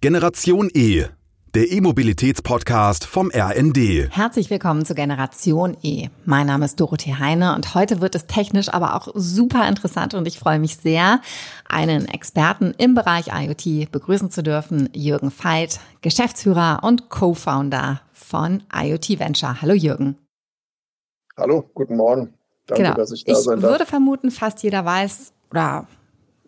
Generation E, der E-Mobilitäts-Podcast vom RND. Herzlich willkommen zu Generation E. Mein Name ist Dorothee Heine und heute wird es technisch aber auch super interessant und ich freue mich sehr, einen Experten im Bereich IoT begrüßen zu dürfen, Jürgen Veit, Geschäftsführer und Co-Founder von IoT Venture. Hallo Jürgen. Hallo, guten Morgen. Danke, genau. dass ich da ich sein darf. Ich würde vermuten, fast jeder weiß oder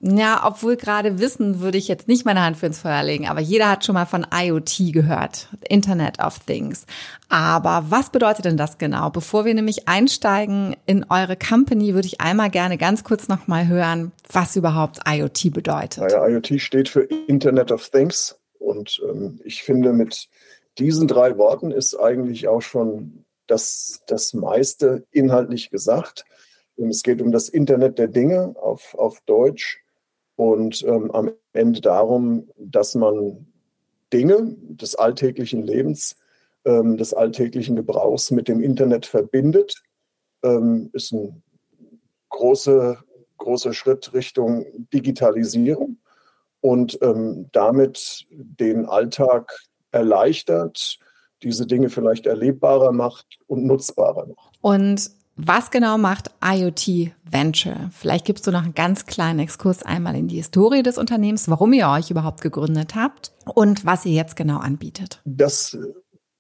ja, obwohl gerade Wissen würde ich jetzt nicht meine Hand für ins Feuer legen, aber jeder hat schon mal von IoT gehört, Internet of Things. Aber was bedeutet denn das genau? Bevor wir nämlich einsteigen in eure Company, würde ich einmal gerne ganz kurz nochmal hören, was überhaupt IoT bedeutet. Naja, IoT steht für Internet of Things und ähm, ich finde, mit diesen drei Worten ist eigentlich auch schon das, das meiste inhaltlich gesagt. Es geht um das Internet der Dinge auf, auf Deutsch und ähm, am Ende darum, dass man Dinge des alltäglichen Lebens, ähm, des alltäglichen Gebrauchs mit dem Internet verbindet, ähm, ist ein großer, großer Schritt Richtung Digitalisierung und ähm, damit den Alltag erleichtert, diese Dinge vielleicht erlebbarer macht und nutzbarer macht. Und was genau macht IoT Venture? Vielleicht gibst du noch einen ganz kleinen Exkurs einmal in die Historie des Unternehmens, warum ihr euch überhaupt gegründet habt und was ihr jetzt genau anbietet. Das,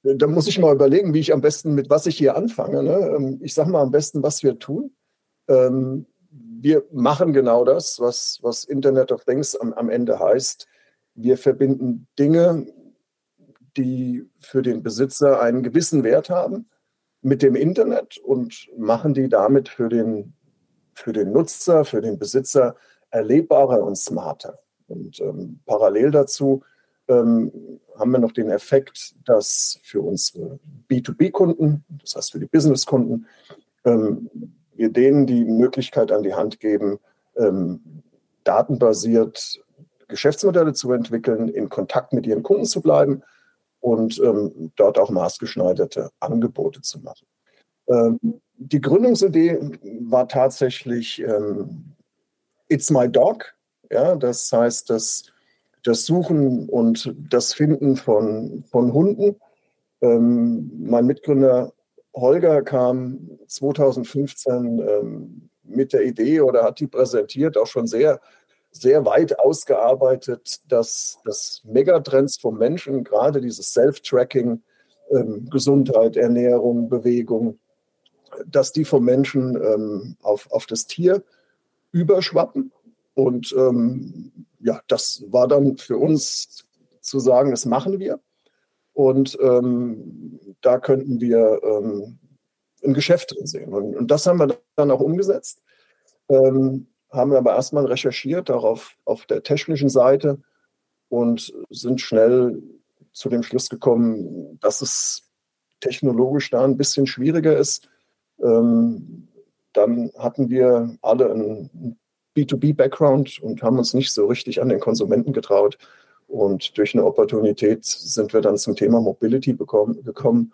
da muss ich mal überlegen, wie ich am besten mit was ich hier anfange. Ne? Ähm, ich sage mal am besten, was wir tun. Ähm, wir machen genau das, was, was Internet of Things am, am Ende heißt. Wir verbinden Dinge, die für den Besitzer einen gewissen Wert haben mit dem Internet und machen die damit für den, für den Nutzer, für den Besitzer erlebbarer und smarter. Und ähm, parallel dazu ähm, haben wir noch den Effekt, dass für unsere B2B-Kunden, das heißt für die Business-Kunden, ähm, wir denen die Möglichkeit an die Hand geben, ähm, datenbasiert Geschäftsmodelle zu entwickeln, in Kontakt mit ihren Kunden zu bleiben und ähm, dort auch maßgeschneiderte Angebote zu machen. Ähm, die Gründungsidee war tatsächlich ähm, It's My Dog. Ja, das heißt, das, das Suchen und das Finden von, von Hunden. Ähm, mein Mitgründer Holger kam 2015 ähm, mit der Idee oder hat die präsentiert, auch schon sehr sehr weit ausgearbeitet, dass, dass Megatrends vom Menschen, gerade dieses Self-Tracking, ähm, Gesundheit, Ernährung, Bewegung, dass die vom Menschen ähm, auf, auf das Tier überschwappen. Und ähm, ja, das war dann für uns zu sagen, das machen wir. Und ähm, da könnten wir ähm, ein Geschäft drin sehen. Und, und, das haben wir dann auch umgesetzt. Ähm, haben aber erstmal recherchiert, auch auf, auf der technischen Seite und sind schnell zu dem Schluss gekommen, dass es technologisch da ein bisschen schwieriger ist. Ähm, dann hatten wir alle einen B2B-Background und haben uns nicht so richtig an den Konsumenten getraut. Und durch eine Opportunität sind wir dann zum Thema Mobility bekommen, gekommen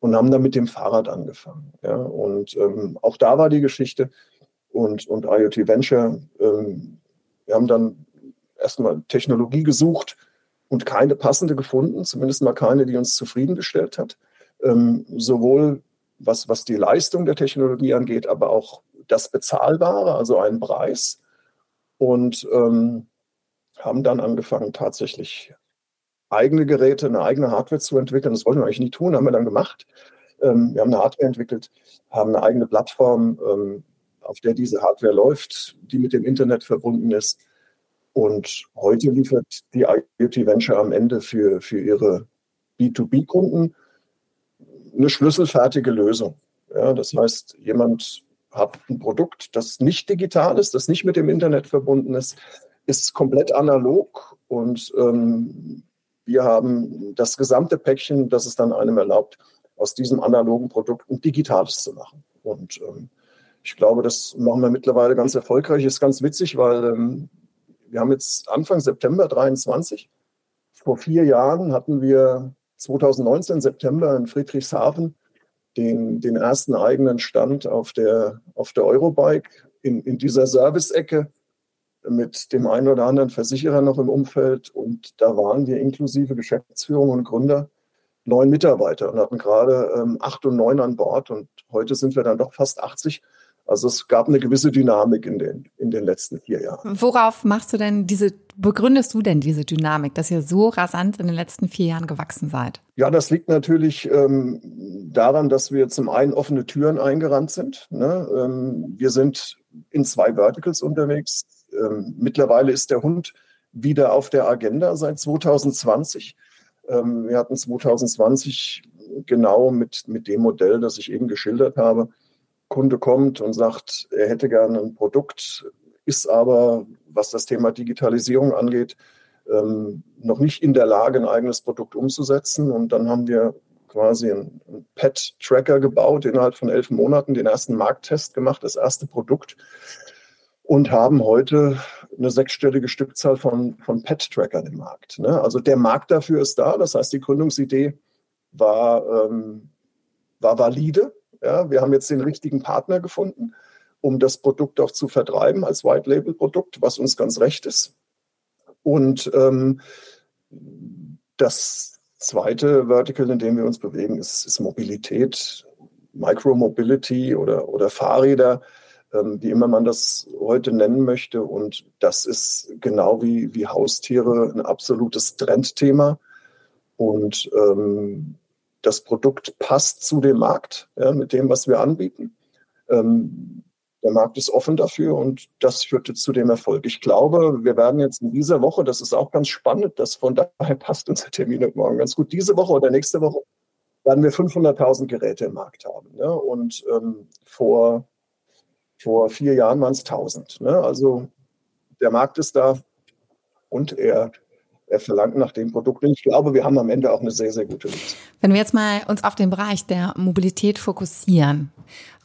und haben dann mit dem Fahrrad angefangen. Ja, und ähm, auch da war die Geschichte, und, und IoT Venture. Ähm, wir haben dann erstmal Technologie gesucht und keine passende gefunden, zumindest mal keine, die uns zufriedengestellt hat. Ähm, sowohl was, was die Leistung der Technologie angeht, aber auch das Bezahlbare, also einen Preis. Und ähm, haben dann angefangen, tatsächlich eigene Geräte, eine eigene Hardware zu entwickeln. Das wollten wir eigentlich nie tun, haben wir dann gemacht. Ähm, wir haben eine Hardware entwickelt, haben eine eigene Plattform, ähm, auf der diese Hardware läuft, die mit dem Internet verbunden ist. Und heute liefert die IoT Venture am Ende für, für ihre B2B-Kunden eine schlüsselfertige Lösung. Ja, das heißt, jemand hat ein Produkt, das nicht digital ist, das nicht mit dem Internet verbunden ist, ist komplett analog und ähm, wir haben das gesamte Päckchen, das es dann einem erlaubt, aus diesem analogen Produkt ein digitales zu machen. Und ähm, ich glaube, das machen wir mittlerweile ganz erfolgreich. Ist ganz witzig, weil ähm, wir haben jetzt Anfang September 23. Vor vier Jahren hatten wir 2019 September in Friedrichshafen den, den ersten eigenen Stand auf der, auf der Eurobike in, in dieser Service-Ecke. mit dem einen oder anderen Versicherer noch im Umfeld und da waren wir inklusive Geschäftsführung und Gründer neun Mitarbeiter und hatten gerade ähm, acht und neun an Bord und heute sind wir dann doch fast 80. Also es gab eine gewisse Dynamik in den, in den letzten vier Jahren. Worauf machst du denn diese, begründest du denn diese Dynamik, dass ihr so rasant in den letzten vier Jahren gewachsen seid? Ja, das liegt natürlich ähm, daran, dass wir zum einen offene Türen eingerannt sind. Ne? Ähm, wir sind in zwei Verticals unterwegs. Ähm, mittlerweile ist der Hund wieder auf der Agenda seit 2020. Ähm, wir hatten 2020 genau mit, mit dem Modell, das ich eben geschildert habe, Kunde kommt und sagt, er hätte gerne ein Produkt, ist aber, was das Thema Digitalisierung angeht, ähm, noch nicht in der Lage, ein eigenes Produkt umzusetzen. Und dann haben wir quasi einen Pet-Tracker gebaut, innerhalb von elf Monaten den ersten Markttest gemacht, das erste Produkt und haben heute eine sechsstellige Stückzahl von, von Pet-Trackern im Markt. Ne? Also der Markt dafür ist da. Das heißt, die Gründungsidee war, ähm, war valide. Ja, wir haben jetzt den richtigen Partner gefunden, um das Produkt auch zu vertreiben als White-Label-Produkt, was uns ganz recht ist. Und ähm, das zweite Vertical, in dem wir uns bewegen, ist, ist Mobilität, Micromobility oder, oder Fahrräder, ähm, wie immer man das heute nennen möchte. Und das ist genau wie, wie Haustiere ein absolutes Trendthema. Und ähm, das Produkt passt zu dem Markt, ja, mit dem, was wir anbieten. Ähm, der Markt ist offen dafür und das führte zu dem Erfolg. Ich glaube, wir werden jetzt in dieser Woche, das ist auch ganz spannend, das von daher passt unser Termin morgen ganz gut, diese Woche oder nächste Woche werden wir 500.000 Geräte im Markt haben. Ne? Und ähm, vor, vor vier Jahren waren es 1000. Ne? Also der Markt ist da und er er verlangt nach dem Produkt. Und ich glaube, wir haben am Ende auch eine sehr, sehr gute Lösung. Wenn wir jetzt mal uns auf den Bereich der Mobilität fokussieren,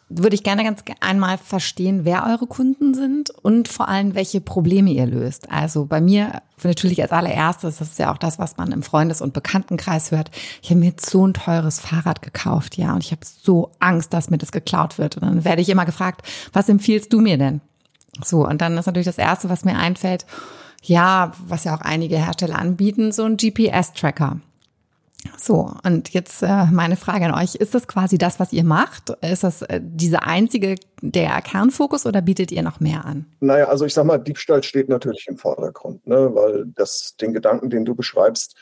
würde ich gerne ganz einmal verstehen, wer eure Kunden sind und vor allem, welche Probleme ihr löst. Also bei mir natürlich als allererstes, das ist ja auch das, was man im Freundes- und Bekanntenkreis hört. Ich habe mir jetzt so ein teures Fahrrad gekauft, ja, und ich habe so Angst, dass mir das geklaut wird. Und dann werde ich immer gefragt, was empfiehlst du mir denn? So, und dann ist natürlich das Erste, was mir einfällt, ja, was ja auch einige Hersteller anbieten, so ein GPS-Tracker. So, und jetzt äh, meine Frage an euch, ist das quasi das, was ihr macht? Ist das äh, diese einzige, der Kernfokus oder bietet ihr noch mehr an? Naja, also ich sag mal, Diebstahl steht natürlich im Vordergrund, ne? weil das, den Gedanken, den du beschreibst,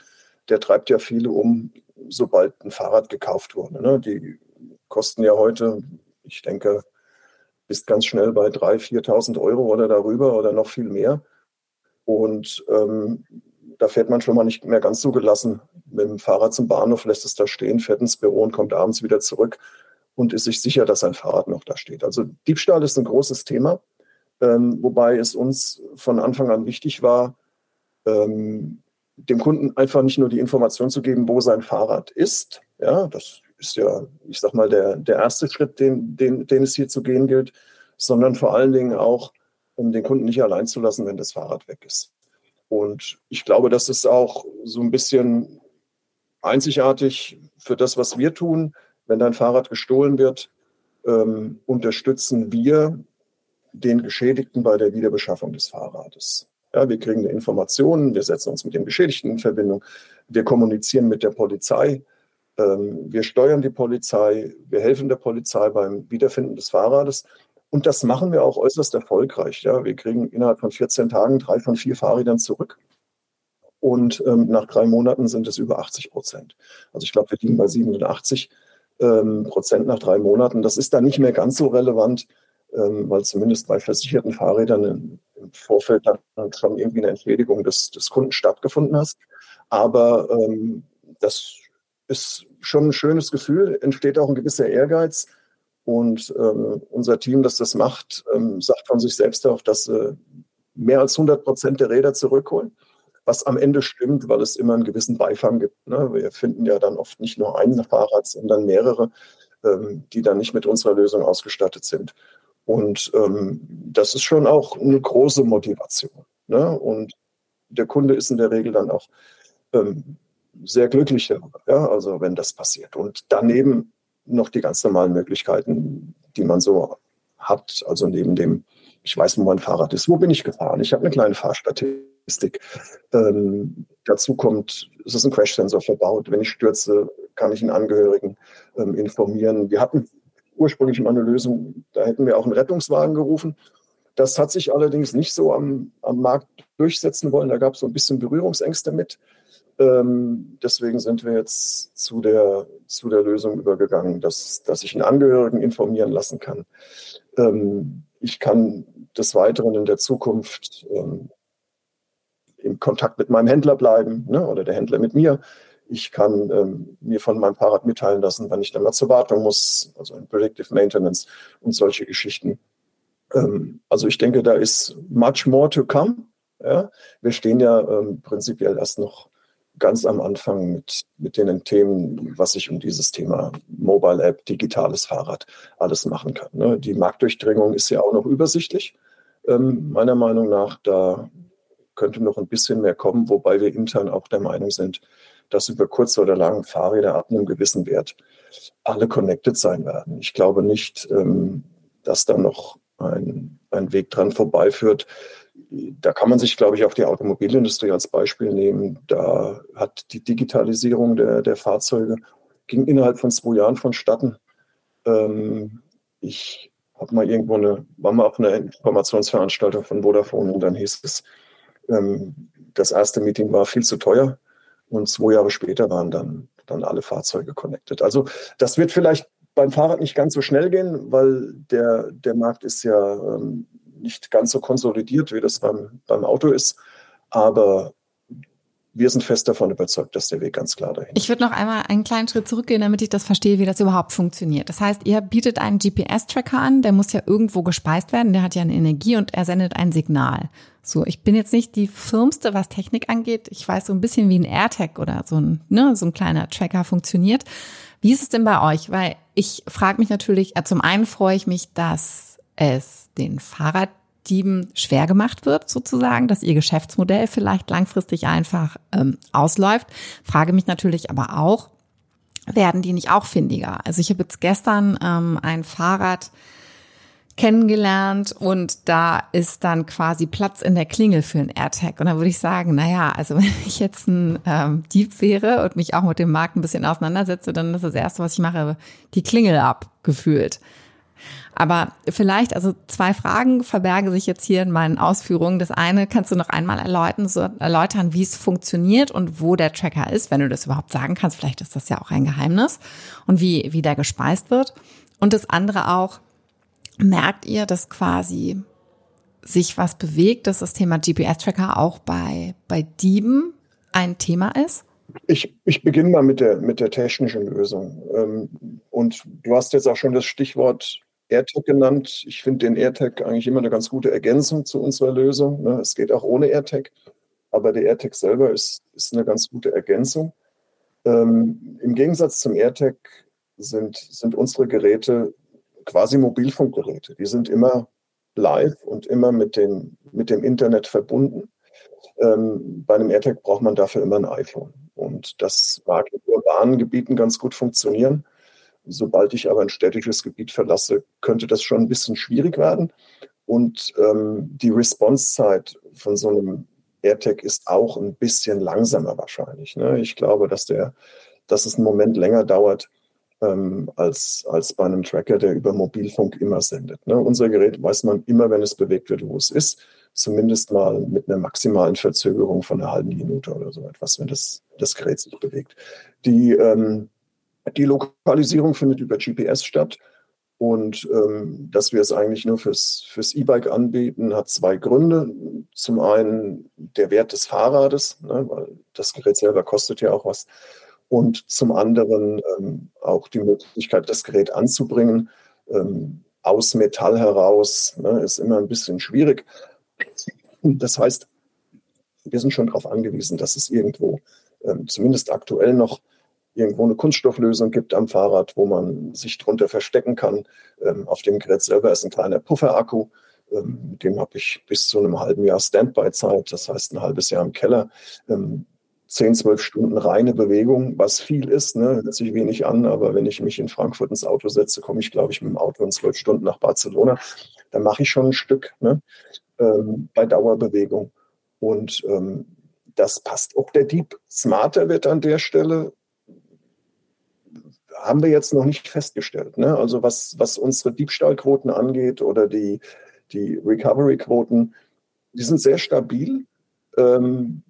der treibt ja viele um, sobald ein Fahrrad gekauft wurde. Ne? Die kosten ja heute, ich denke, bist ganz schnell bei 3.000, 4.000 Euro oder darüber oder noch viel mehr. Und ähm, da fährt man schon mal nicht mehr ganz so gelassen mit dem Fahrrad zum Bahnhof, lässt es da stehen, fährt ins Büro und kommt abends wieder zurück und ist sich sicher, dass sein Fahrrad noch da steht. Also Diebstahl ist ein großes Thema, ähm, wobei es uns von Anfang an wichtig war, ähm, dem Kunden einfach nicht nur die Information zu geben, wo sein Fahrrad ist. Ja, das ist ja, ich sag mal, der, der erste Schritt, den, den, den es hier zu gehen gilt, sondern vor allen Dingen auch um den Kunden nicht allein zu lassen, wenn das Fahrrad weg ist. Und ich glaube, das ist auch so ein bisschen einzigartig für das, was wir tun. Wenn dein Fahrrad gestohlen wird, ähm, unterstützen wir den Geschädigten bei der Wiederbeschaffung des Fahrrades. Ja, wir kriegen Informationen, wir setzen uns mit dem Geschädigten in Verbindung, wir kommunizieren mit der Polizei, ähm, wir steuern die Polizei, wir helfen der Polizei beim Wiederfinden des Fahrrades und das machen wir auch äußerst erfolgreich. Ja, wir kriegen innerhalb von 14 Tagen drei von vier Fahrrädern zurück. Und ähm, nach drei Monaten sind es über 80 Prozent. Also ich glaube, wir liegen bei 87 ähm, Prozent nach drei Monaten. Das ist dann nicht mehr ganz so relevant, ähm, weil zumindest bei versicherten Fahrrädern im, im Vorfeld dann schon irgendwie eine Entschädigung des, des Kunden stattgefunden hat. Aber ähm, das ist schon ein schönes Gefühl, entsteht auch ein gewisser Ehrgeiz und ähm, unser Team, das das macht, ähm, sagt von sich selbst auch, dass sie mehr als 100 Prozent der Räder zurückholen, was am Ende stimmt, weil es immer einen gewissen Beifang gibt. Ne? Wir finden ja dann oft nicht nur ein Fahrrad, sondern mehrere, ähm, die dann nicht mit unserer Lösung ausgestattet sind. Und ähm, das ist schon auch eine große Motivation. Ne? Und der Kunde ist in der Regel dann auch ähm, sehr glücklich ja? also wenn das passiert. Und daneben noch die ganz normalen Möglichkeiten, die man so hat. Also neben dem ich weiß, wo mein Fahrrad ist, wo bin ich gefahren. Ich habe eine kleine Fahrstatistik. Ähm, dazu kommt, es ist ein Crash-Sensor verbaut. Wenn ich stürze, kann ich einen Angehörigen ähm, informieren. Wir hatten ursprünglich mal eine Lösung, da hätten wir auch einen Rettungswagen gerufen. Das hat sich allerdings nicht so am, am Markt durchsetzen wollen. Da gab es so ein bisschen Berührungsängste mit. Ähm, deswegen sind wir jetzt zu der, zu der Lösung übergegangen, dass, dass ich einen Angehörigen informieren lassen kann. Ähm, ich kann des Weiteren in der Zukunft ähm, im Kontakt mit meinem Händler bleiben ne, oder der Händler mit mir. Ich kann ähm, mir von meinem Fahrrad mitteilen lassen, wann ich dann mal zur Wartung muss, also in Predictive Maintenance und solche Geschichten. Ähm, also ich denke, da ist much more to come. Ja? Wir stehen ja ähm, prinzipiell erst noch ganz am Anfang mit, mit den Themen, was ich um dieses Thema Mobile App, digitales Fahrrad alles machen kann. Ne? Die Marktdurchdringung ist ja auch noch übersichtlich, ähm, meiner Meinung nach. Da könnte noch ein bisschen mehr kommen, wobei wir intern auch der Meinung sind, dass über kurz oder lang Fahrräder ab einem gewissen Wert alle connected sein werden. Ich glaube nicht, ähm, dass da noch ein, ein Weg dran vorbeiführt, da kann man sich, glaube ich, auch die Automobilindustrie als Beispiel nehmen. Da hat die Digitalisierung der, der Fahrzeuge ging innerhalb von zwei Jahren vonstatten. Ähm, ich habe mal irgendwo eine, war mal auf einer Informationsveranstaltung von Vodafone und dann hieß es, ähm, das erste Meeting war viel zu teuer und zwei Jahre später waren dann, dann alle Fahrzeuge connected. Also das wird vielleicht beim Fahrrad nicht ganz so schnell gehen, weil der, der Markt ist ja ähm, nicht ganz so konsolidiert, wie das beim, beim Auto ist. Aber wir sind fest davon überzeugt, dass der Weg ganz klar dahin Ich würde noch einmal einen kleinen Schritt zurückgehen, damit ich das verstehe, wie das überhaupt funktioniert. Das heißt, ihr bietet einen GPS-Tracker an, der muss ja irgendwo gespeist werden, der hat ja eine Energie und er sendet ein Signal. So, ich bin jetzt nicht die Firmste, was Technik angeht. Ich weiß so ein bisschen, wie ein AirTag oder so ein, ne, so ein kleiner Tracker funktioniert. Wie ist es denn bei euch? Weil ich frage mich natürlich, zum einen freue ich mich, dass es den Fahrraddieben schwer gemacht wird, sozusagen, dass ihr Geschäftsmodell vielleicht langfristig einfach ähm, ausläuft. Frage mich natürlich aber auch, werden die nicht auch findiger? Also ich habe jetzt gestern ähm, ein Fahrrad kennengelernt und da ist dann quasi Platz in der Klingel für ein AirTag. Und da würde ich sagen, naja, also wenn ich jetzt ein ähm, Dieb wäre und mich auch mit dem Markt ein bisschen auseinandersetze, dann ist das Erste, was ich mache, die Klingel abgefühlt. Aber vielleicht, also zwei Fragen verbergen sich jetzt hier in meinen Ausführungen. Das eine kannst du noch einmal erläutern, so erläutern, wie es funktioniert und wo der Tracker ist, wenn du das überhaupt sagen kannst. Vielleicht ist das ja auch ein Geheimnis und wie, wie der gespeist wird. Und das andere auch, merkt ihr, dass quasi sich was bewegt, dass das Thema GPS-Tracker auch bei, bei Dieben ein Thema ist? Ich, ich beginne mal mit der, mit der technischen Lösung. Ähm, und du hast jetzt auch schon das Stichwort AirTag genannt. Ich finde den AirTag eigentlich immer eine ganz gute Ergänzung zu unserer Lösung. Ne? Es geht auch ohne AirTag, aber der AirTag selber ist, ist eine ganz gute Ergänzung. Ähm, Im Gegensatz zum AirTag sind, sind unsere Geräte quasi Mobilfunkgeräte. Die sind immer live und immer mit, den, mit dem Internet verbunden. Ähm, bei einem AirTag braucht man dafür immer ein iPhone. Und das mag in urbanen Gebieten ganz gut funktionieren. Sobald ich aber ein städtisches Gebiet verlasse, könnte das schon ein bisschen schwierig werden. Und ähm, die Response-Zeit von so einem AirTag ist auch ein bisschen langsamer wahrscheinlich. Ne? Ich glaube, dass, der, dass es einen Moment länger dauert, ähm, als, als bei einem Tracker, der über Mobilfunk immer sendet. Ne? Unser Gerät weiß man immer, wenn es bewegt wird, wo es ist. Zumindest mal mit einer maximalen Verzögerung von einer halben Minute oder so etwas, wenn das, das Gerät sich bewegt. Die, ähm, die Lokalisierung findet über GPS statt. Und ähm, dass wir es eigentlich nur fürs, fürs E-Bike anbieten, hat zwei Gründe. Zum einen der Wert des Fahrrades, ne, weil das Gerät selber kostet ja auch was. Und zum anderen ähm, auch die Möglichkeit, das Gerät anzubringen. Ähm, aus Metall heraus ne, ist immer ein bisschen schwierig. Das heißt, wir sind schon darauf angewiesen, dass es irgendwo, ähm, zumindest aktuell noch, irgendwo eine Kunststofflösung gibt am Fahrrad, wo man sich drunter verstecken kann. Ähm, auf dem Gerät selber ist ein kleiner Pufferakku. Ähm, mit dem habe ich bis zu einem halben Jahr Standby-Zeit, das heißt ein halbes Jahr im Keller. Ähm, 10, 12 Stunden reine Bewegung, was viel ist, ne, hört sich wenig an, aber wenn ich mich in Frankfurt ins Auto setze, komme ich, glaube ich, mit dem Auto in zwölf Stunden nach Barcelona. da mache ich schon ein Stück ne, ähm, bei Dauerbewegung. Und ähm, das passt. Ob der Dieb smarter wird an der Stelle, haben wir jetzt noch nicht festgestellt. Ne? Also was, was unsere Diebstahlquoten angeht oder die, die Recovery-Quoten, die sind sehr stabil. Ähm,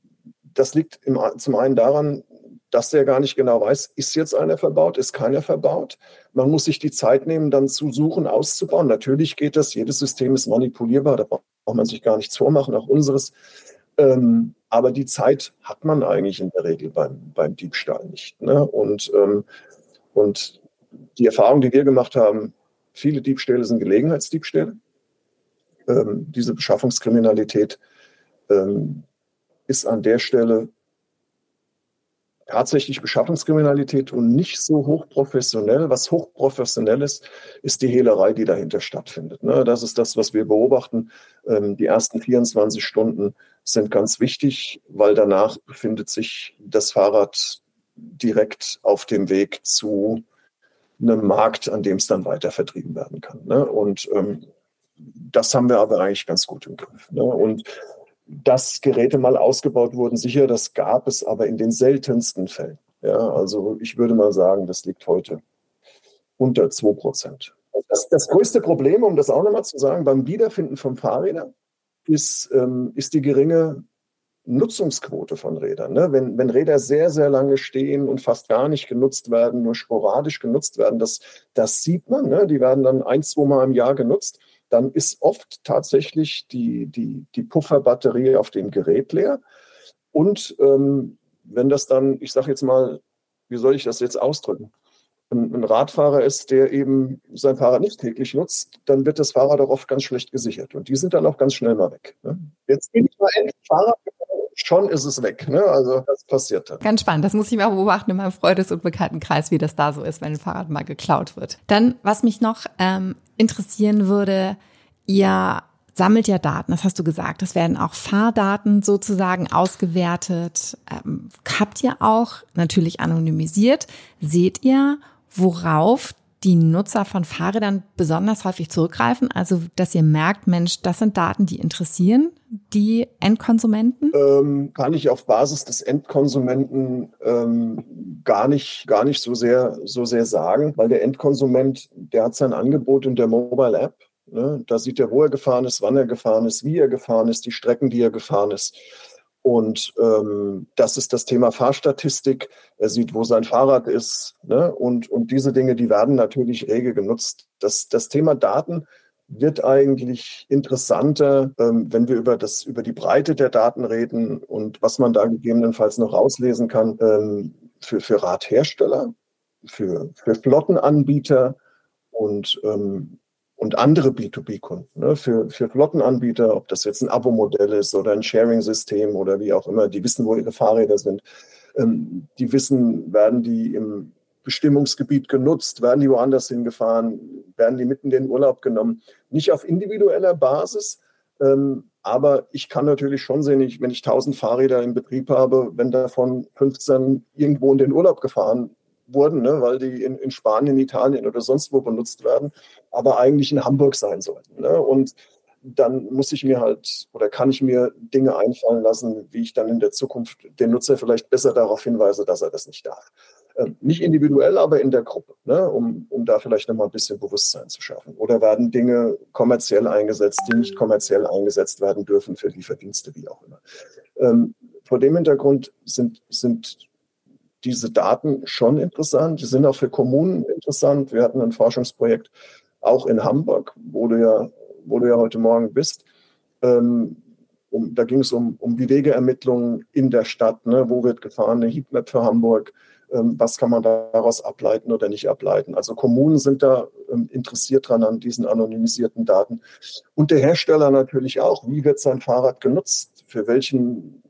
das liegt im, zum einen daran, dass der gar nicht genau weiß, ist jetzt einer verbaut, ist keiner verbaut. Man muss sich die Zeit nehmen, dann zu suchen, auszubauen. Natürlich geht das, jedes System ist manipulierbar, da braucht man sich gar nichts vormachen, auch unseres. Ähm, aber die Zeit hat man eigentlich in der Regel beim, beim Diebstahl nicht. Ne? Und, ähm, und die Erfahrung, die wir gemacht haben, viele Diebstähle sind Gelegenheitsdiebstähle. Ähm, diese Beschaffungskriminalität ähm, ist an der Stelle tatsächlich Beschaffungskriminalität und nicht so hochprofessionell. Was hochprofessionell ist, ist die Hehlerei, die dahinter stattfindet. Ne? Das ist das, was wir beobachten. Ähm, die ersten 24 Stunden sind ganz wichtig, weil danach befindet sich das Fahrrad direkt auf dem Weg zu einem Markt, an dem es dann weiter vertrieben werden kann. Ne? Und ähm, das haben wir aber eigentlich ganz gut im Griff. Ne? Und dass Geräte mal ausgebaut wurden, sicher, das gab es, aber in den seltensten Fällen. Ja, also ich würde mal sagen, das liegt heute unter 2 Prozent. Das, das, größte Problem, um das auch nochmal zu sagen, beim Wiederfinden von Fahrrädern ist, ähm, ist die geringe Nutzungsquote von Rädern. Ne? Wenn, wenn Räder sehr, sehr lange stehen und fast gar nicht genutzt werden, nur sporadisch genutzt werden, das, das sieht man. Ne? Die werden dann ein, zwei Mal im Jahr genutzt dann ist oft tatsächlich die, die, die Pufferbatterie auf dem Gerät leer. Und ähm, wenn das dann, ich sage jetzt mal, wie soll ich das jetzt ausdrücken? Ein, ein, Radfahrer ist, der eben sein Fahrrad nicht täglich nutzt, dann wird das Fahrrad auch oft ganz schlecht gesichert. Und die sind dann auch ganz schnell mal weg. Ne? Jetzt bin ich mal endlich Fahrrad schon ist es weg. Ne? Also das passiert dann. Ganz spannend. Das muss ich mal beobachten in meinem Freundes- und Bekanntenkreis, wie das da so ist, wenn ein Fahrrad mal geklaut wird. Dann, was mich noch ähm, interessieren würde, ihr sammelt ja Daten, das hast du gesagt. Es werden auch Fahrdaten sozusagen ausgewertet. Ähm, habt ihr auch natürlich anonymisiert. Seht ihr, worauf die Nutzer von Fahrrädern besonders häufig zurückgreifen? Also, dass ihr merkt, Mensch, das sind Daten, die interessieren die Endkonsumenten? Ähm, kann ich auf Basis des Endkonsumenten ähm, gar nicht, gar nicht so sehr, so sehr sagen, weil der Endkonsument, der hat sein Angebot in der Mobile App. Ne? Da sieht er, wo er gefahren ist, wann er gefahren ist, wie er gefahren ist, die Strecken, die er gefahren ist. Und ähm, das ist das Thema Fahrstatistik. Er sieht, wo sein Fahrrad ist. Ne? Und, und diese Dinge, die werden natürlich rege genutzt. Das, das Thema Daten wird eigentlich interessanter, ähm, wenn wir über, das, über die Breite der Daten reden und was man da gegebenenfalls noch rauslesen kann ähm, für, für Radhersteller, für, für Flottenanbieter und ähm, und andere B2B-Kunden. Ne? Für, für Flottenanbieter, ob das jetzt ein Abo-Modell ist oder ein Sharing-System oder wie auch immer, die wissen, wo ihre Fahrräder sind. Ähm, die wissen, werden die im Bestimmungsgebiet genutzt, werden die woanders hingefahren, werden die mitten in den Urlaub genommen. Nicht auf individueller Basis, ähm, aber ich kann natürlich schon sehen, ich, wenn ich 1000 Fahrräder im Betrieb habe, wenn davon 15 irgendwo in den Urlaub gefahren wurden, ne, weil die in, in, Spanien, Italien oder sonst wo benutzt werden, aber eigentlich in Hamburg sein sollten. Ne? Und dann muss ich mir halt oder kann ich mir Dinge einfallen lassen, wie ich dann in der Zukunft den Nutzer vielleicht besser darauf hinweise, dass er das nicht darf. Ähm, nicht individuell, aber in der Gruppe, ne? um, um da vielleicht nochmal ein bisschen Bewusstsein zu schaffen. Oder werden Dinge kommerziell eingesetzt, die nicht kommerziell eingesetzt werden dürfen für Lieferdienste, wie auch immer. Ähm, vor dem Hintergrund sind, sind diese Daten schon interessant. Die sind auch für Kommunen interessant. Wir hatten ein Forschungsprojekt auch in Hamburg, wo du ja, wo du ja heute Morgen bist. Ähm, um, da ging es um, um die Wegeermittlungen in der Stadt. Ne? Wo wird gefahren? Eine Heatmap für Hamburg. Ähm, was kann man daraus ableiten oder nicht ableiten? Also Kommunen sind da ähm, interessiert dran an diesen anonymisierten Daten. Und der Hersteller natürlich auch. Wie wird sein Fahrrad genutzt? Für welchen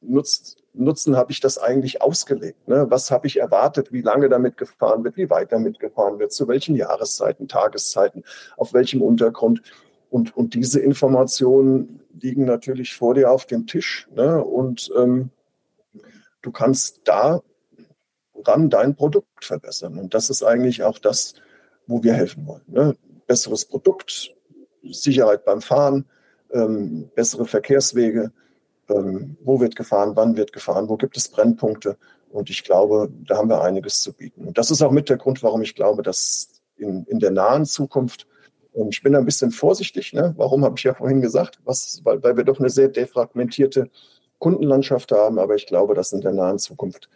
Nutz, Nutzen habe ich das eigentlich ausgelegt? Ne? Was habe ich erwartet, wie lange damit gefahren wird, wie weit damit gefahren wird, zu welchen Jahreszeiten, Tageszeiten, auf welchem Untergrund? Und, und diese Informationen liegen natürlich vor dir auf dem Tisch. Ne? Und ähm, du kannst da ran dein Produkt verbessern. Und das ist eigentlich auch das, wo wir helfen wollen. Ne? Besseres Produkt, Sicherheit beim Fahren, ähm, bessere Verkehrswege, ähm, wo wird gefahren, wann wird gefahren, wo gibt es Brennpunkte. Und ich glaube, da haben wir einiges zu bieten. Und das ist auch mit der Grund, warum ich glaube, dass in, in der nahen Zukunft, und ich bin ein bisschen vorsichtig, ne? warum habe ich ja vorhin gesagt, was, weil, weil wir doch eine sehr defragmentierte Kundenlandschaft haben, aber ich glaube, dass in der nahen Zukunft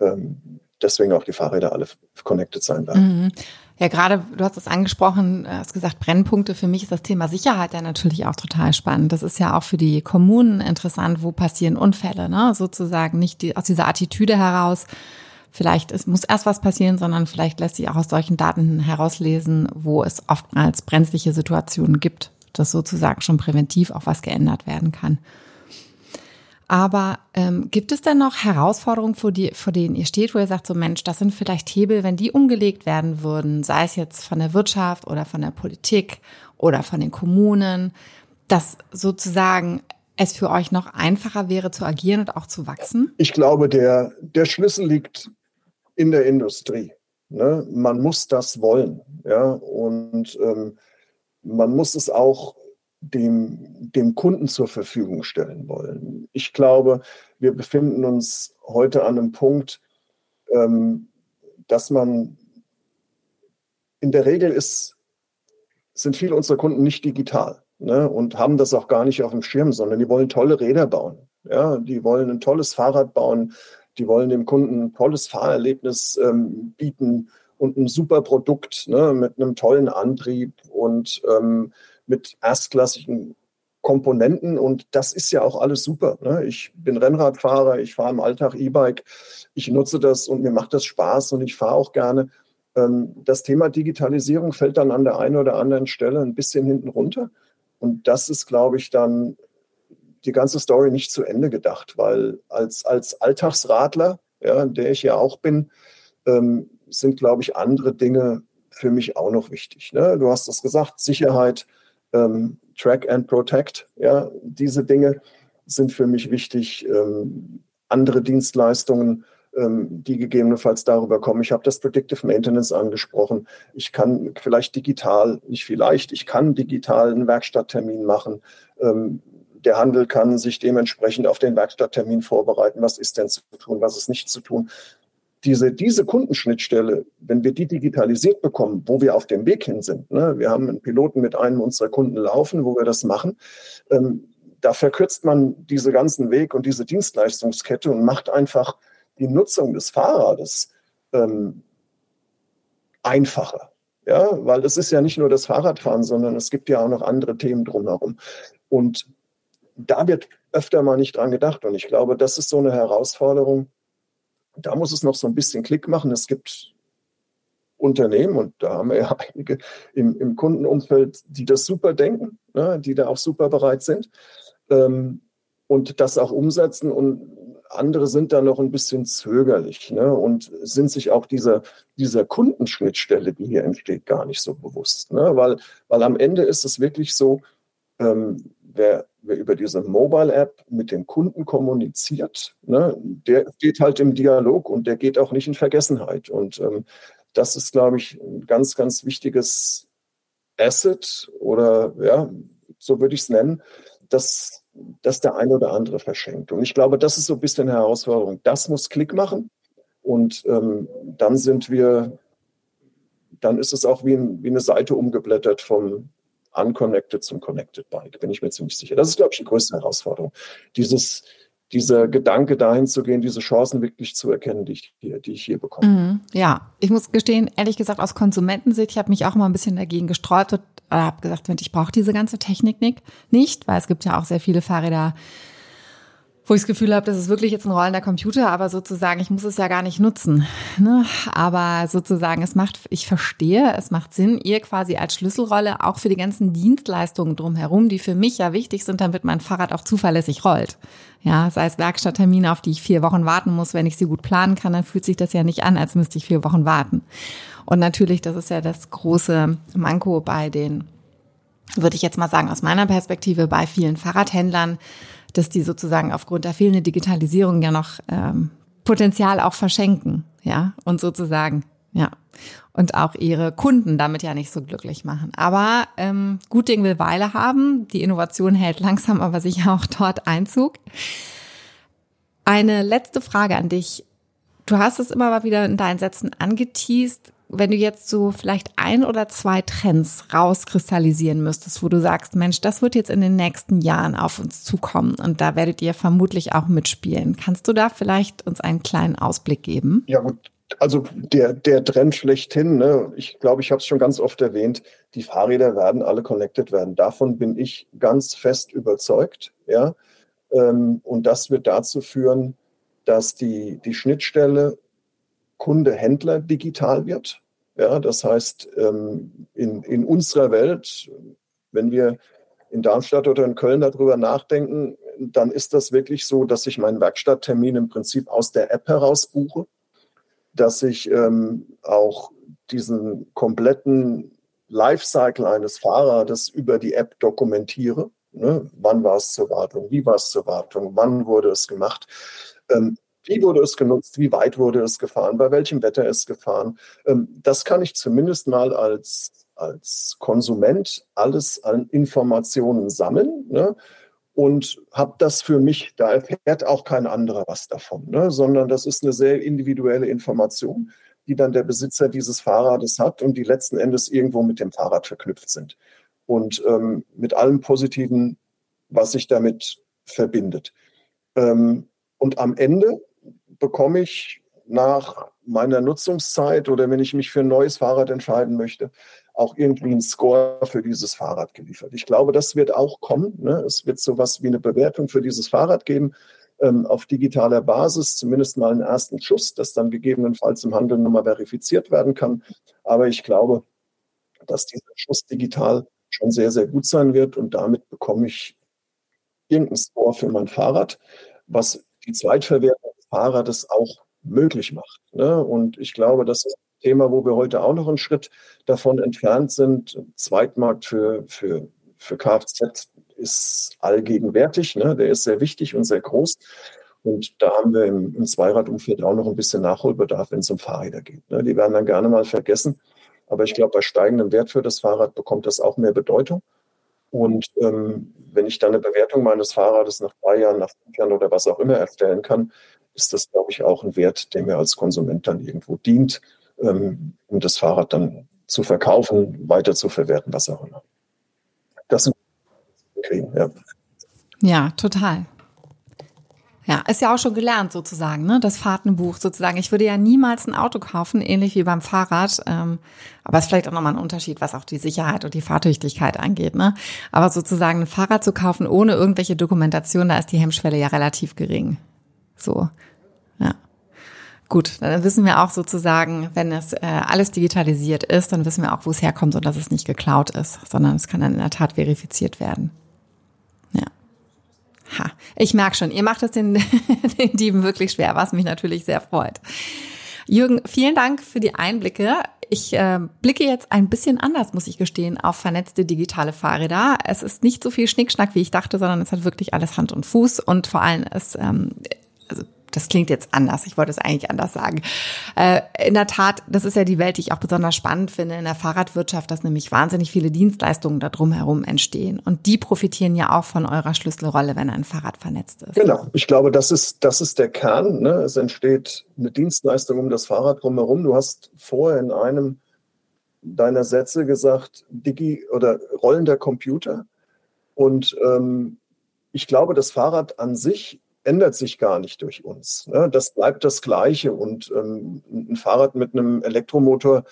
ähm, deswegen auch die Fahrräder alle connected sein werden. Mhm. Ja, gerade, du hast es angesprochen, hast gesagt, Brennpunkte. Für mich ist das Thema Sicherheit ja natürlich auch total spannend. Das ist ja auch für die Kommunen interessant, wo passieren Unfälle, ne? Sozusagen nicht die, aus dieser Attitüde heraus. Vielleicht es muss erst was passieren, sondern vielleicht lässt sich auch aus solchen Daten herauslesen, wo es oftmals brenzliche Situationen gibt, dass sozusagen schon präventiv auch was geändert werden kann. Aber ähm, gibt es denn noch Herausforderungen, vor, die, vor denen ihr steht, wo ihr sagt, so Mensch, das sind vielleicht Hebel, wenn die umgelegt werden würden, sei es jetzt von der Wirtschaft oder von der Politik oder von den Kommunen, dass sozusagen es für euch noch einfacher wäre zu agieren und auch zu wachsen? Ich glaube, der, der Schlüssel liegt in der Industrie. Ne? Man muss das wollen. Ja? Und ähm, man muss es auch dem, dem Kunden zur Verfügung stellen wollen. Ich glaube, wir befinden uns heute an einem Punkt, ähm, dass man in der Regel ist, sind viele unserer Kunden nicht digital ne, und haben das auch gar nicht auf dem Schirm, sondern die wollen tolle Räder bauen. Ja, die wollen ein tolles Fahrrad bauen, die wollen dem Kunden ein tolles Fahrerlebnis ähm, bieten und ein super Produkt ne, mit einem tollen Antrieb und ähm, mit erstklassigen Komponenten und das ist ja auch alles super. Ne? Ich bin Rennradfahrer, ich fahre im Alltag E-Bike, ich nutze das und mir macht das Spaß und ich fahre auch gerne. Ähm, das Thema Digitalisierung fällt dann an der einen oder anderen Stelle ein bisschen hinten runter und das ist, glaube ich, dann die ganze Story nicht zu Ende gedacht, weil als, als Alltagsradler, ja, der ich ja auch bin, ähm, sind, glaube ich, andere Dinge für mich auch noch wichtig. Ne? Du hast es gesagt, Sicherheit, ähm, Track and Protect. Ja, diese Dinge sind für mich wichtig. Ähm, andere Dienstleistungen, ähm, die gegebenenfalls darüber kommen. Ich habe das Predictive Maintenance angesprochen. Ich kann vielleicht digital, nicht vielleicht, ich kann digital einen Werkstatttermin machen. Ähm, der Handel kann sich dementsprechend auf den Werkstatttermin vorbereiten. Was ist denn zu tun, was ist nicht zu tun? Diese, diese Kundenschnittstelle, wenn wir die digitalisiert bekommen, wo wir auf dem Weg hin sind, ne, wir haben einen Piloten mit einem unserer Kunden laufen, wo wir das machen, ähm, da verkürzt man diese ganzen Weg und diese Dienstleistungskette und macht einfach die Nutzung des Fahrrades ähm, einfacher. Ja, weil es ist ja nicht nur das Fahrradfahren, sondern es gibt ja auch noch andere Themen drumherum. Und da wird öfter mal nicht dran gedacht. Und ich glaube, das ist so eine Herausforderung, da muss es noch so ein bisschen Klick machen. Es gibt Unternehmen, und da haben wir ja einige im, im Kundenumfeld, die das super denken, ne, die da auch super bereit sind ähm, und das auch umsetzen. Und andere sind da noch ein bisschen zögerlich ne, und sind sich auch dieser, dieser Kundenschnittstelle, die hier entsteht, gar nicht so bewusst. Ne, weil, weil am Ende ist es wirklich so, ähm, wer wer über diese Mobile-App mit dem Kunden kommuniziert, ne, der geht halt im Dialog und der geht auch nicht in Vergessenheit. Und ähm, das ist, glaube ich, ein ganz, ganz wichtiges Asset oder ja, so würde ich es nennen, dass, dass der eine oder andere verschenkt. Und ich glaube, das ist so ein bisschen eine Herausforderung. Das muss Klick machen und ähm, dann sind wir, dann ist es auch wie, ein, wie eine Seite umgeblättert vom, unconnected zum connected Bike, bin ich mir ziemlich sicher. Das ist, glaube ich, die größte Herausforderung. Dieses, dieser Gedanke dahin zu gehen, diese Chancen wirklich zu erkennen, die ich hier, die ich hier bekomme. Mhm, ja, ich muss gestehen, ehrlich gesagt, aus Konsumentensicht, ich habe mich auch mal ein bisschen dagegen gesträubt und äh, habe gesagt, ich brauche diese ganze Technik nicht, weil es gibt ja auch sehr viele Fahrräder, wo ich das Gefühl habe, das ist wirklich jetzt ein rollender Computer, aber sozusagen, ich muss es ja gar nicht nutzen. Ne? Aber sozusagen, es macht, ich verstehe, es macht Sinn, ihr quasi als Schlüsselrolle auch für die ganzen Dienstleistungen drumherum, die für mich ja wichtig sind, damit mein Fahrrad auch zuverlässig rollt. Ja, sei es Werkstatttermine, auf die ich vier Wochen warten muss, wenn ich sie gut planen kann, dann fühlt sich das ja nicht an, als müsste ich vier Wochen warten. Und natürlich, das ist ja das große Manko bei den, würde ich jetzt mal sagen, aus meiner Perspektive, bei vielen Fahrradhändlern, dass die sozusagen aufgrund der fehlenden Digitalisierung ja noch ähm, Potenzial auch verschenken, ja, und sozusagen, ja, und auch ihre Kunden damit ja nicht so glücklich machen. Aber ähm, gut Ding will Weile haben. Die Innovation hält langsam aber sicher auch dort Einzug. Eine letzte Frage an dich. Du hast es immer mal wieder in deinen Sätzen angeteased. Wenn du jetzt so vielleicht ein oder zwei Trends rauskristallisieren müsstest, wo du sagst, Mensch, das wird jetzt in den nächsten Jahren auf uns zukommen und da werdet ihr vermutlich auch mitspielen. Kannst du da vielleicht uns einen kleinen Ausblick geben? Ja gut, also der, der Trend schlechthin, ne, ich glaube, ich habe es schon ganz oft erwähnt, die Fahrräder werden alle connected werden. Davon bin ich ganz fest überzeugt. Ja? Ähm, und das wird dazu führen, dass die, die Schnittstelle Kunde-Händler digital wird. Ja, das heißt, ähm, in, in unserer Welt, wenn wir in Darmstadt oder in Köln darüber nachdenken, dann ist das wirklich so, dass ich meinen Werkstatttermin im Prinzip aus der App heraus buche dass ich ähm, auch diesen kompletten Lifecycle eines Fahrrades über die App dokumentiere. Ne? Wann war es zur Wartung? Wie war es zur Wartung? Wann wurde es gemacht? Ähm, wie wurde es genutzt? Wie weit wurde es gefahren? Bei welchem Wetter ist gefahren? Ähm, das kann ich zumindest mal als, als Konsument alles an Informationen sammeln. Ne? und habe das für mich, da erfährt auch kein anderer was davon, ne? sondern das ist eine sehr individuelle Information, die dann der Besitzer dieses Fahrrades hat und die letzten Endes irgendwo mit dem Fahrrad verknüpft sind und ähm, mit allem Positiven, was sich damit verbindet. Ähm, und am Ende bekomme ich nach meiner Nutzungszeit oder wenn ich mich für ein neues Fahrrad entscheiden möchte, auch irgendwie einen Score für dieses Fahrrad geliefert. Ich glaube, das wird auch kommen. Ne? Es wird sowas wie eine Bewertung für dieses Fahrrad geben ähm, auf digitaler Basis, zumindest mal einen ersten Schuss, das dann gegebenenfalls im Handel nochmal verifiziert werden kann. Aber ich glaube, dass dieser Schuss digital schon sehr, sehr gut sein wird und damit bekomme ich irgendeinen Score für mein Fahrrad, was die Zweitverwertung des Fahrrades auch möglich macht. Ne? Und ich glaube, das ist Thema, wo wir heute auch noch einen Schritt davon entfernt sind. Zweitmarkt für, für, für Kfz ist allgegenwärtig, ne? der ist sehr wichtig und sehr groß. Und da haben wir im, im Zweiradumfeld auch noch ein bisschen Nachholbedarf, wenn es um Fahrräder geht. Ne? Die werden dann gerne mal vergessen. Aber ich glaube, bei steigendem Wert für das Fahrrad bekommt das auch mehr Bedeutung. Und ähm, wenn ich dann eine Bewertung meines Fahrrades nach drei Jahren, nach fünf Jahren oder was auch immer erstellen kann, ist das, glaube ich, auch ein Wert, der mir als Konsument dann irgendwo dient ähm, um das Fahrrad dann zu verkaufen, weiter zu verwerten, was auch immer. Das sind kriegen, ja. Ja, total. Ja, ist ja auch schon gelernt sozusagen, ne? Das Fahrtenbuch sozusagen. Ich würde ja niemals ein Auto kaufen, ähnlich wie beim Fahrrad. Ähm, aber es ist vielleicht auch nochmal ein Unterschied, was auch die Sicherheit und die Fahrtüchtigkeit angeht, ne? Aber sozusagen ein Fahrrad zu kaufen ohne irgendwelche Dokumentation, da ist die Hemmschwelle ja relativ gering. So. Ja. Gut, dann wissen wir auch sozusagen, wenn es äh, alles digitalisiert ist, dann wissen wir auch, wo es herkommt und dass es nicht geklaut ist, sondern es kann dann in der Tat verifiziert werden. Ja. Ha, ich merke schon, ihr macht es den, den Dieben wirklich schwer, was mich natürlich sehr freut. Jürgen, vielen Dank für die Einblicke. Ich äh, blicke jetzt ein bisschen anders, muss ich gestehen, auf vernetzte digitale Fahrräder. Es ist nicht so viel Schnickschnack, wie ich dachte, sondern es hat wirklich alles Hand und Fuß und vor allem es ähm, also das klingt jetzt anders, ich wollte es eigentlich anders sagen. Äh, in der Tat, das ist ja die Welt, die ich auch besonders spannend finde in der Fahrradwirtschaft, dass nämlich wahnsinnig viele Dienstleistungen da drumherum entstehen. Und die profitieren ja auch von eurer Schlüsselrolle, wenn ein Fahrrad vernetzt ist. Genau, ich glaube, das ist, das ist der Kern. Ne? Es entsteht eine Dienstleistung um das Fahrrad drumherum. Du hast vorher in einem deiner Sätze gesagt, Digi oder rollender Computer. Und ähm, ich glaube, das Fahrrad an sich ändert sich gar nicht durch uns. Ne? Das bleibt das Gleiche. Und ähm, ein Fahrrad mit einem Elektromotor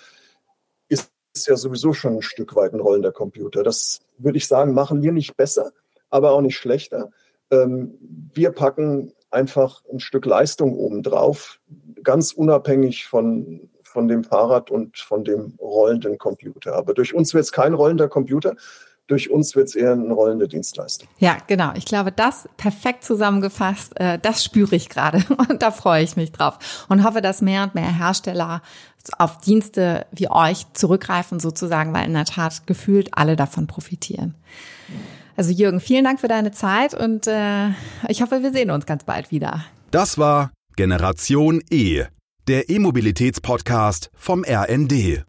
ist, ist ja sowieso schon ein Stück weit ein rollender Computer. Das würde ich sagen, machen wir nicht besser, aber auch nicht schlechter. Ähm, wir packen einfach ein Stück Leistung obendrauf, ganz unabhängig von, von dem Fahrrad und von dem rollenden Computer. Aber durch uns wird es kein rollender Computer, durch uns wird es eher eine rollende Dienstleistung. Ja, genau. Ich glaube, das perfekt zusammengefasst, äh, das spüre ich gerade und da freue ich mich drauf und hoffe, dass mehr und mehr Hersteller auf Dienste wie euch zurückgreifen sozusagen, weil in der Tat gefühlt alle davon profitieren. Also Jürgen, vielen Dank für deine Zeit und äh, ich hoffe, wir sehen uns ganz bald wieder. Das war Generation E Der E-Mobilitäts-Podcast vom RND.